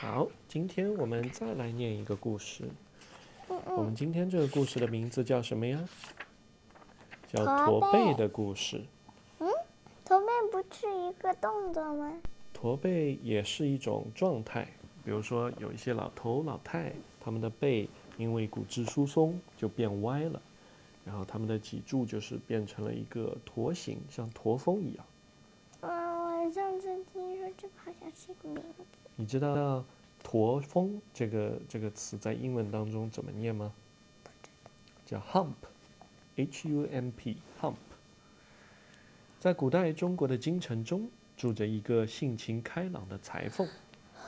好，今天我们再来念一个故事。我们今天这个故事的名字叫什么呀？叫驼背的故事。嗯，驼背不是一个动作吗？驼背也是一种状态。比如说，有一些老头老太，他们的背因为骨质疏松就变歪了，然后他们的脊柱就是变成了一个驼形，像驼峰一样。嗯，我上次听说这个好像是一个名字。你知道“驼峰”这个这个词在英文当中怎么念吗？叫 “hump”，H-U-M-P，hump。在古代中国的京城中，住着一个性情开朗的裁缝。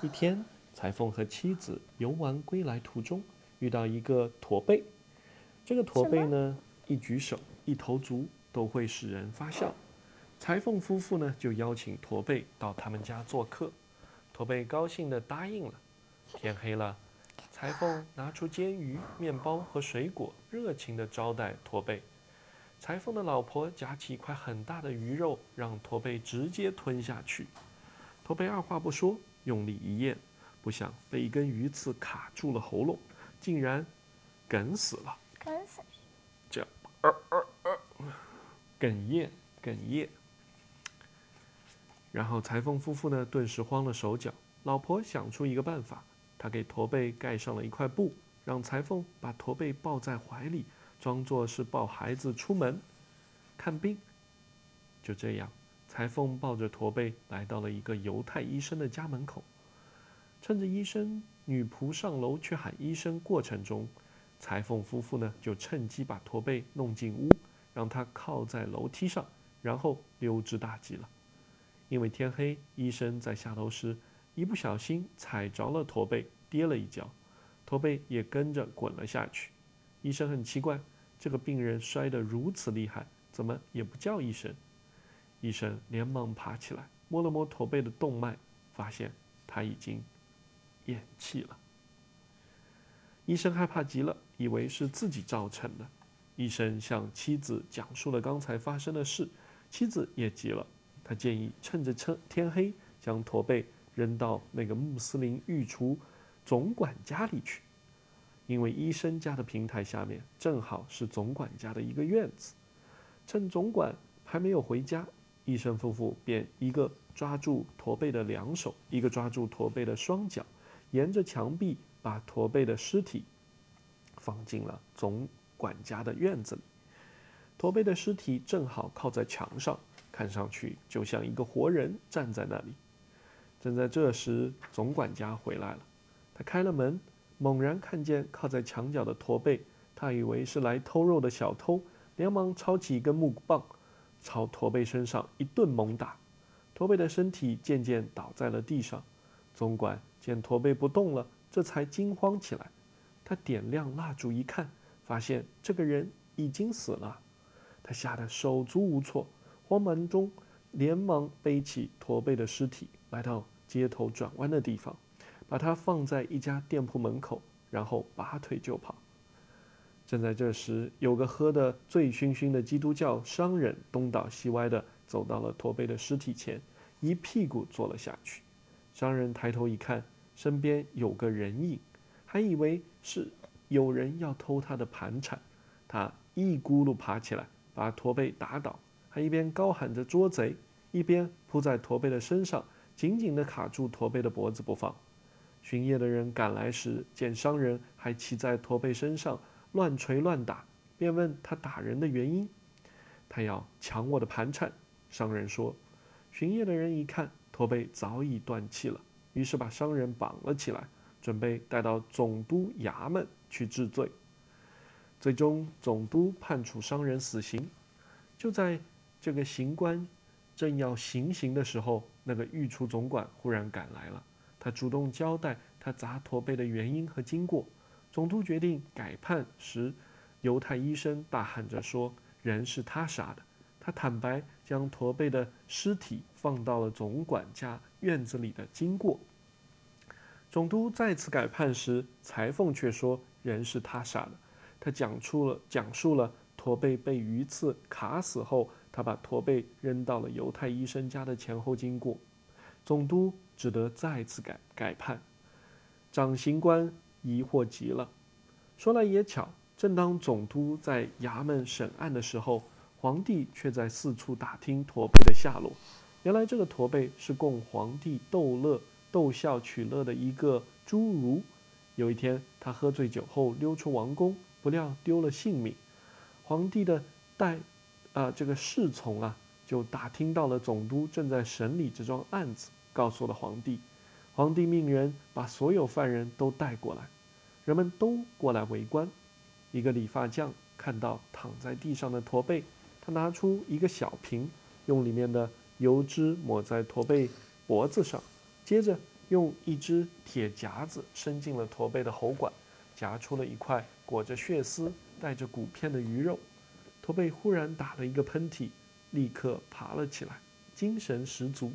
一天，裁缝和妻子游玩归来途中，遇到一个驼背。这个驼背呢，一举手、一投足都会使人发笑。裁缝夫妇呢，就邀请驼背到他们家做客。驼背高兴地答应了。天黑了，裁缝拿出煎鱼、面包和水果，热情地招待驼背。裁缝的老婆夹起一块很大的鱼肉，让驼背直接吞下去。驼背二话不说。用力一咽，不想被一根鱼刺卡住了喉咙，竟然哽死了。哽死？这样，呃呃呃，哽咽，哽咽。然后裁缝夫妇呢，顿时慌了手脚。老婆想出一个办法，她给驼背盖上了一块布，让裁缝把驼背抱在怀里，装作是抱孩子出门看病。就这样。裁缝抱着驼背来到了一个犹太医生的家门口，趁着医生女仆上楼去喊医生过程中，裁缝夫妇呢就趁机把驼背弄进屋，让他靠在楼梯上，然后溜之大吉了。因为天黑，医生在下楼时一不小心踩着了驼背，跌了一跤，驼背也跟着滚了下去。医生很奇怪，这个病人摔得如此厉害，怎么也不叫一声？医生连忙爬起来，摸了摸驼背的动脉，发现他已经咽气了。医生害怕极了，以为是自己造成的。医生向妻子讲述了刚才发生的事，妻子也急了，他建议趁着车天黑，将驼背扔到那个穆斯林御厨总管家里去，因为医生家的平台下面正好是总管家的一个院子，趁总管还没有回家。医生夫妇便一个抓住驼背的两手，一个抓住驼背的双脚，沿着墙壁把驼背的尸体放进了总管家的院子里。驼背的尸体正好靠在墙上，看上去就像一个活人站在那里。正在这时，总管家回来了，他开了门，猛然看见靠在墙角的驼背，他以为是来偷肉的小偷，连忙抄起一根木棒。朝驼背身上一顿猛打，驼背的身体渐渐倒在了地上。总管见驼背不动了，这才惊慌起来。他点亮蜡烛一看，发现这个人已经死了。他吓得手足无措，慌忙中连忙背起驼背的尸体，来到街头转弯的地方，把他放在一家店铺门口，然后拔腿就跑。正在这时，有个喝得醉醺醺的基督教商人东倒西歪地走到了驼背的尸体前，一屁股坐了下去。商人抬头一看，身边有个人影，还以为是有人要偷他的盘缠。他一咕噜爬起来，把驼背打倒，还一边高喊着“捉贼”，一边扑在驼背的身上，紧紧地卡住驼背的脖子不放。巡夜的人赶来时，见商人还骑在驼背身上。乱捶乱打，便问他打人的原因。他要抢我的盘缠。商人说：“巡夜的人一看，驼背早已断气了，于是把商人绑了起来，准备带到总督衙门去治罪。最终，总督判处商人死刑。就在这个刑官正要行刑的时候，那个御厨总管忽然赶来了，他主动交代他砸驼背的原因和经过。”总督决定改判时，犹太医生大喊着说：“人是他杀的。”他坦白将驼背的尸体放到了总管家院子里的经过。总督再次改判时，裁缝却说：“人是他杀的。”他讲出了讲述了驼背被鱼刺卡死后，他把驼背扔到了犹太医生家的前后经过。总督只得再次改改判。掌刑官疑惑极了。说来也巧，正当总督在衙门审案的时候，皇帝却在四处打听驼背的下落。原来这个驼背是供皇帝逗乐、逗笑取乐的一个侏儒。有一天，他喝醉酒后溜出王宫，不料丢了性命。皇帝的代，啊，这个侍从啊，就打听到了总督正在审理这桩案子，告诉了皇帝。皇帝命人把所有犯人都带过来，人们都过来围观。一个理发匠看到躺在地上的驼背，他拿出一个小瓶，用里面的。油脂抹在驼背脖子上，接着用一只铁夹子伸进了驼背的喉管，夹出了一块裹着血丝、带着骨片的鱼肉。驼背忽然打了一个喷嚏，立刻爬了起来，精神十足。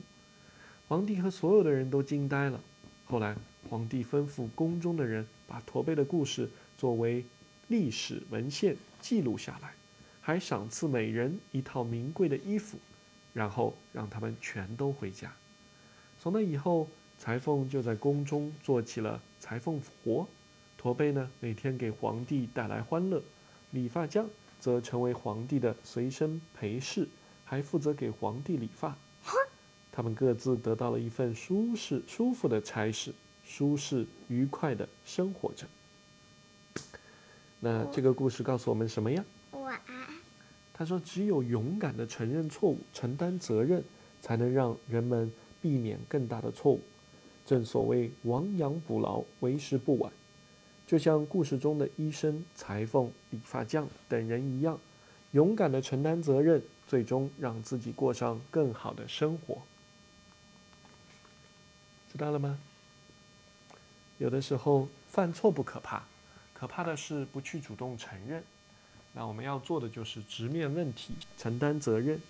皇帝和所有的人都惊呆了。后来，皇帝吩咐宫中的人把驼背的故事作为历史文献记录下来，还赏赐每人一套名贵的衣服。然后让他们全都回家。从那以后，裁缝就在宫中做起了裁缝活。驼背呢，每天给皇帝带来欢乐；理发匠则成为皇帝的随身陪侍，还负责给皇帝理发。他们各自得到了一份舒适、舒服的差事，舒适愉快的生活着。那这个故事告诉我们什么呀？他说：“只有勇敢的承认错误、承担责任，才能让人们避免更大的错误。正所谓亡羊补牢，为时不晚。就像故事中的医生、裁缝、理发匠等人一样，勇敢的承担责任，最终让自己过上更好的生活。知道了吗？有的时候犯错不可怕，可怕的是不去主动承认。”那我们要做的就是直面问题，承担责任。